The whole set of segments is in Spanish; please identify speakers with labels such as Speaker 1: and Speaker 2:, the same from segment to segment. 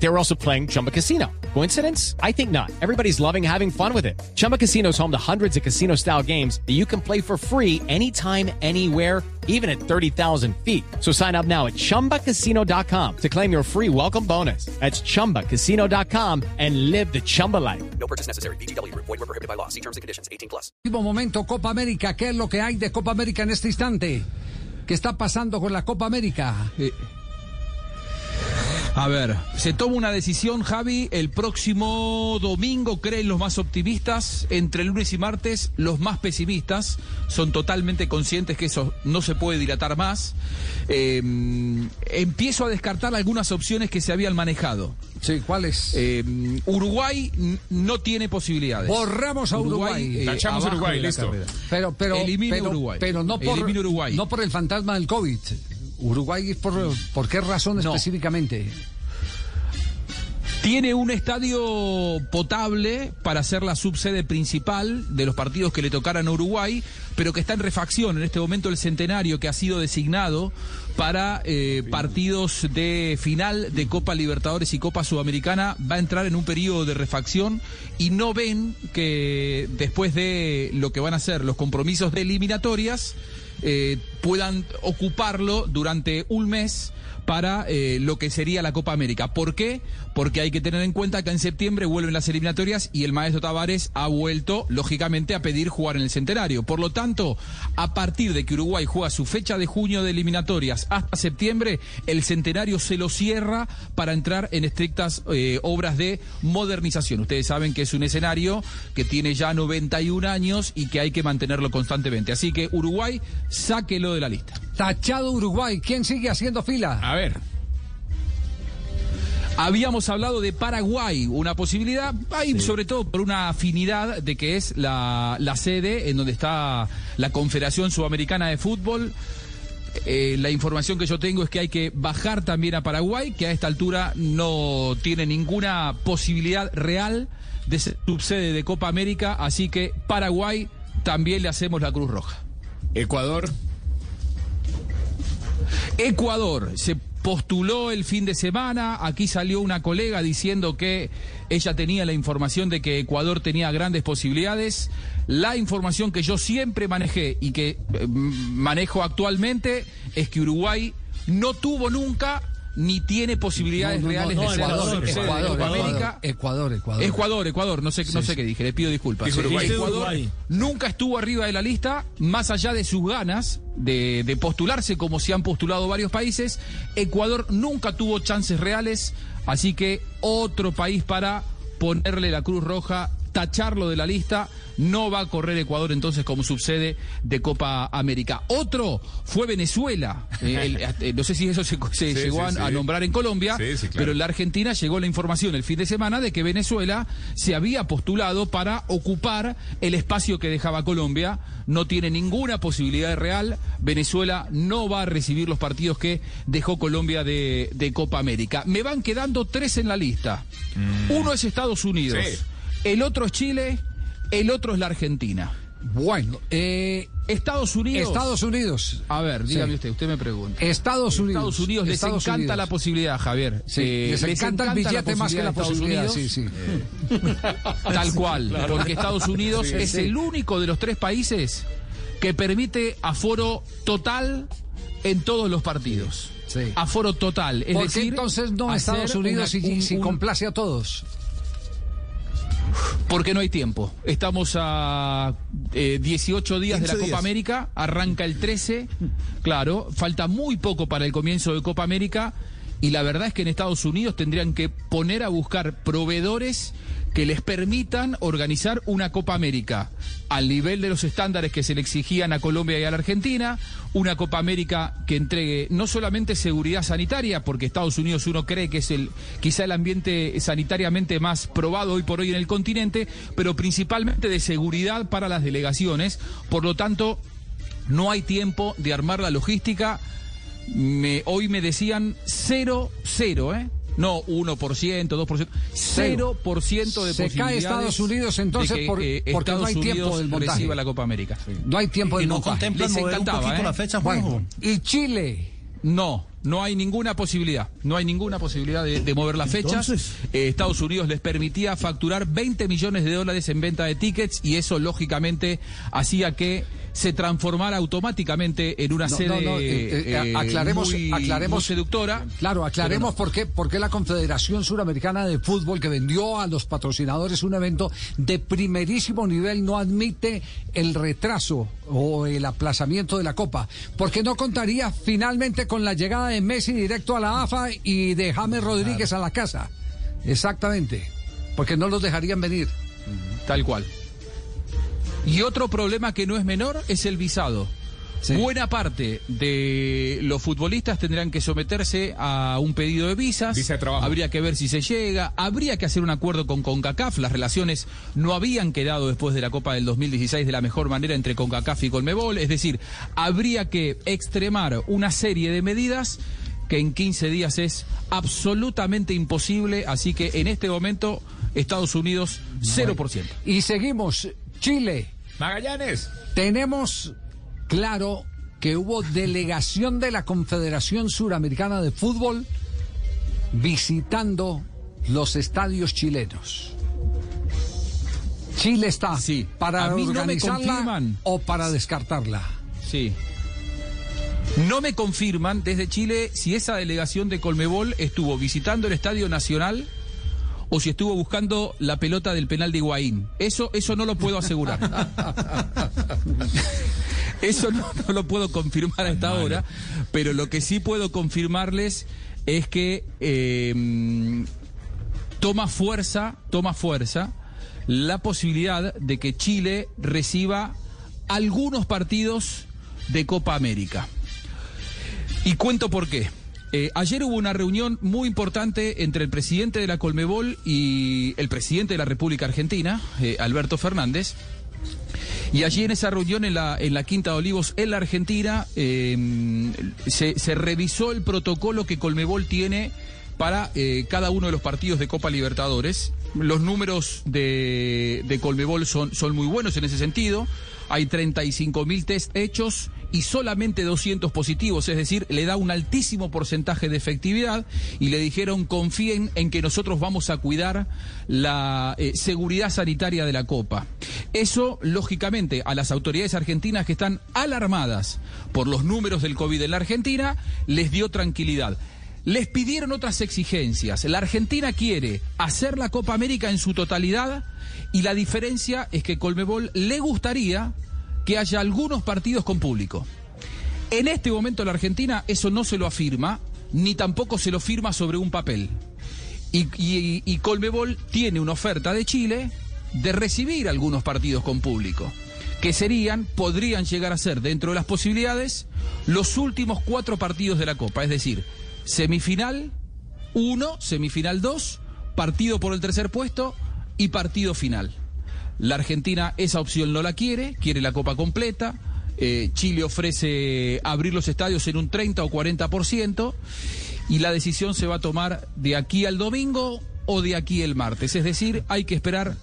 Speaker 1: They were also playing Chumba Casino. Coincidence? I think not. Everybody's loving having fun with it. Chumba Casino is home to hundreds of casino style games that you can play for free anytime, anywhere, even at 30,000 feet. So sign up now at chumbacasino.com to claim your free welcome bonus. That's chumbacasino.com and live the Chumba life.
Speaker 2: No purchase necessary. BGW. Void were prohibited by law. See terms and conditions. 18 plus.
Speaker 3: Último momento, Copa América. ¿Qué es lo que hay de Copa América en este instante? ¿Qué está pasando con la Copa América?
Speaker 4: Eh, A ver, se toma una decisión, Javi, el próximo domingo, creen los más optimistas, entre lunes y martes los más pesimistas, son totalmente conscientes que eso no se puede dilatar más. Eh, empiezo a descartar algunas opciones que se habían manejado.
Speaker 3: Sí, ¿cuáles?
Speaker 4: Eh, Uruguay no tiene posibilidades.
Speaker 3: Borramos a Uruguay.
Speaker 4: eh,
Speaker 5: Tachamos Uruguay, listo.
Speaker 4: carrera.
Speaker 3: pero, pero,
Speaker 4: Elimina
Speaker 3: pero,
Speaker 4: Uruguay.
Speaker 3: pero no por,
Speaker 4: Elimina Uruguay.
Speaker 3: no por el fantasma del COVID. Uruguay, ¿por, ¿por qué razón
Speaker 4: No.
Speaker 3: específicamente?
Speaker 4: Tiene un estadio potable para ser la subsede principal de los partidos que le tocaran a Uruguay, pero que está en refacción. En este momento el centenario que ha sido designado para eh, partidos de final de Copa Libertadores y Copa Sudamericana va a entrar en un periodo de refacción y no ven que después de lo que van a ser los compromisos de eliminatorias eh, puedan ocuparlo durante un mes para eh, lo que sería la Copa América. ¿Por qué? Porque hay que tener en cuenta que en septiembre vuelven las eliminatorias y el maestro Tavares ha vuelto, lógicamente, a pedir jugar en el centenario. Por lo tanto, a partir de que Uruguay juega su fecha de junio de eliminatorias hasta septiembre, el centenario se lo cierra para entrar en estrictas eh, obras de modernización. Ustedes saben que es un escenario que tiene ya 91 años y que hay que mantenerlo constantemente. Así que Uruguay, sáquelo de la lista.
Speaker 3: Tachado Uruguay. ¿Quién sigue haciendo fila?
Speaker 4: A ver. Habíamos hablado de Paraguay, una posibilidad, hay sobre todo por una afinidad de que es la, la sede en donde está la Confederación Sudamericana de Fútbol. Eh, la información que yo tengo es que hay que bajar también a Paraguay, que a esta altura no tiene ninguna posibilidad real de ser subsede de Copa América, así que Paraguay también le hacemos la Cruz Roja.
Speaker 5: Ecuador.
Speaker 4: Ecuador se postuló el fin de semana. Aquí salió una colega diciendo que ella tenía la información de que Ecuador tenía grandes posibilidades. La información que yo siempre manejé y que eh, manejo actualmente es que Uruguay no tuvo nunca ni tiene posibilidades
Speaker 3: No, no, no,
Speaker 4: reales
Speaker 3: no,
Speaker 4: de ser
Speaker 3: Ecuador,
Speaker 4: de
Speaker 3: Ecuador, Ecuador,
Speaker 4: América.
Speaker 3: Ecuador, Ecuador.
Speaker 4: Ecuador, Ecuador, no sé, no sé qué dije, le pido disculpas. Ecuador nunca estuvo arriba de la lista, más allá de sus ganas de, de postularse como se han postulado varios países. Ecuador nunca tuvo chances reales, así que otro país para ponerle la Cruz Roja, tacharlo de la lista. No va a correr Ecuador entonces como subsede de Copa América. Otro fue Venezuela. Eh, el- eh, no sé si eso se, se
Speaker 5: Sí,
Speaker 4: llegó a,
Speaker 5: sí,
Speaker 4: nombrar en Colombia,
Speaker 5: claro.
Speaker 4: pero en la Argentina llegó la información el fin de semana de que Venezuela se había postulado para ocupar el espacio que dejaba Colombia. No tiene ninguna posibilidad real. Venezuela no va a recibir los partidos que dejó Colombia de, de Copa América. Me van quedando tres en la lista. Uno es Estados Unidos. El otro es Chile, el otro es la Argentina.
Speaker 3: Bueno, eh,
Speaker 4: Estados Unidos.
Speaker 3: Estados Unidos.
Speaker 4: A ver, dígame
Speaker 3: Sí.
Speaker 4: usted, usted me pregunta.
Speaker 3: Estados Unidos.
Speaker 4: Estados Unidos les
Speaker 3: Estados
Speaker 4: encanta
Speaker 3: Unidos.
Speaker 4: la posibilidad, Javier.
Speaker 3: Sí,
Speaker 4: Eh,
Speaker 3: les encanta el billete más que la
Speaker 4: posibilidad. Estados
Speaker 3: Sí, sí.
Speaker 4: Unidos. Tal cual, porque Estados Unidos es el único de los tres países que permite aforo total en todos los partidos.
Speaker 3: Sí.
Speaker 4: Aforo total. Es
Speaker 3: ¿Por qué
Speaker 4: decir,
Speaker 3: entonces no Estados Unidos
Speaker 4: una-
Speaker 3: si,
Speaker 4: un-
Speaker 3: si complace a todos?
Speaker 4: Porque no hay tiempo. Estamos a eh, 18 días de la
Speaker 5: 15
Speaker 4: Copa
Speaker 5: días.
Speaker 4: América, arranca el 13, claro, falta muy poco para el comienzo de Copa América y la verdad es que en Estados Unidos tendrían que poner a buscar proveedores que les permitan organizar una Copa América al nivel de los estándares que se le exigían a Colombia y a la Argentina, una Copa América que entregue no solamente seguridad sanitaria, porque Estados Unidos uno cree que es el quizá el ambiente sanitariamente más probado hoy por hoy en el continente, pero principalmente de seguridad para las delegaciones. Por lo tanto, no hay tiempo de armar la logística. Me- hoy me decían 0-0, ¿eh? No 1%, 2%, 0% de
Speaker 3: Se cae Estados Unidos, entonces,
Speaker 4: de que,
Speaker 3: por-
Speaker 4: eh,
Speaker 3: porque no hay tiempo
Speaker 4: Unidos
Speaker 3: del montaje.
Speaker 4: reciba la Copa América.
Speaker 3: No hay tiempo de
Speaker 5: Y no
Speaker 3: montaje.
Speaker 5: contemplan mover un poquito
Speaker 4: ¿eh?
Speaker 5: la fecha,
Speaker 3: Bueno, y Chile.
Speaker 4: No, no hay ninguna posibilidad. No hay ninguna posibilidad de, de mover la fecha. Eh, Estados Unidos les permitía facturar 20 millones de dólares en venta de tickets y eso lógicamente hacía que se transformara automáticamente en una
Speaker 3: No,
Speaker 4: sede
Speaker 3: no, no, eh, eh, aclaremos,
Speaker 4: muy,
Speaker 3: aclaremos,
Speaker 4: muy seductora.
Speaker 3: Claro, aclaremos por, qué, por qué la Confederación Suramericana de Fútbol, que vendió a los patrocinadores un evento de primerísimo nivel, no admite el retraso o el aplazamiento de la Copa. Porque no contaría finalmente con la llegada de Messi directo a la AFA y de James Rodríguez a la casa. Exactamente. Porque no los dejarían venir.
Speaker 4: tal cual. Y otro problema que no es menor es el visado.
Speaker 3: Sí.
Speaker 4: Buena parte de los futbolistas tendrán que someterse a un pedido de visas.
Speaker 6: Visa de trabajo.
Speaker 4: Habría que ver si se llega. Habría que hacer un acuerdo con CONCACAF. Las relaciones no habían quedado después de la Copa del 2016 de la mejor manera entre CONCACAF y Colmebol. Es decir, habría que extremar una serie de medidas que en 15 días es absolutamente imposible. Así que en este momento, Estados Unidos, 0%.
Speaker 3: Y seguimos. Chile.
Speaker 6: Magallanes.
Speaker 3: Tenemos claro que hubo delegación de la Confederación Suramericana de Fútbol visitando los estadios chilenos. Chile está
Speaker 4: Sí.
Speaker 3: para
Speaker 4: A mí no me
Speaker 3: organizarla o para descartarla.
Speaker 4: Sí. No me confirman desde Chile si esa delegación de Colmebol estuvo visitando el Estadio Nacional o si estuvo buscando la pelota del penal de Higuaín. Eso, eso no lo puedo asegurar. Eso no, no lo puedo confirmar a esta hora, pero lo que sí puedo confirmarles es que eh, toma fuerza, toma fuerza la posibilidad de que Chile reciba algunos partidos de Copa América. Y cuento por qué. Eh, ayer hubo una reunión muy importante entre el presidente de la Colmebol y el presidente de la República Argentina, eh, Alberto Fernández. Y allí en esa reunión en la, en la Quinta de Olivos, en la Argentina, se, se revisó el protocolo que Colmebol tiene para eh, cada uno de los partidos de Copa Libertadores. Los números de, de Colmebol son, son muy buenos en ese sentido. Hay 35 mil test hechos y solamente 200 positivos, es decir, le da un altísimo porcentaje de efectividad y le dijeron confíen en que nosotros vamos a cuidar la eh, seguridad sanitaria de la Copa. Eso, lógicamente, a las autoridades argentinas que están alarmadas por los números del COVID en la Argentina, les dio tranquilidad. Les pidieron otras exigencias. La Argentina quiere hacer la Copa América en su totalidad y la diferencia es que Colmebol le gustaría que haya algunos partidos con público. En este momento la Argentina eso no se lo afirma, ni tampoco se lo firma sobre un papel. Y, y- tiene una oferta de Chile de recibir algunos partidos con público, que serían, podrían llegar a ser, dentro de las posibilidades, los últimos cuatro partidos de la Copa, es decir, semifinal 1, semifinal 2, partido por el tercer puesto y partido final. La Argentina esa opción no la quiere, quiere la Copa completa. Eh, Chile ofrece abrir los estadios en un 30 o 40% y la decisión se va a tomar de aquí al domingo o de aquí el martes. Es decir, hay que esperar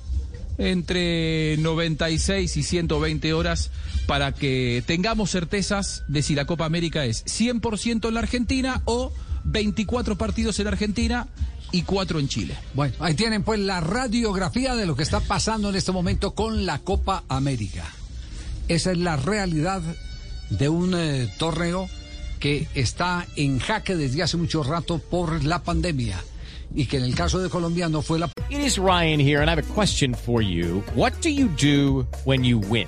Speaker 4: entre 96 y 120 horas para que tengamos certezas de si la Copa América es 100% en la Argentina o 24 partidos en Argentina y 4 en Chile.
Speaker 3: Bueno, ahí tienen pues la radiografía de lo que está pasando en este momento con la Copa América. Esa es la realidad de un eh, torneo que está en jaque desde hace mucho rato por la pandemia y que en el caso de Colombia no fue la
Speaker 1: It is Ryan here, and I have a question for you. What do you do when you win?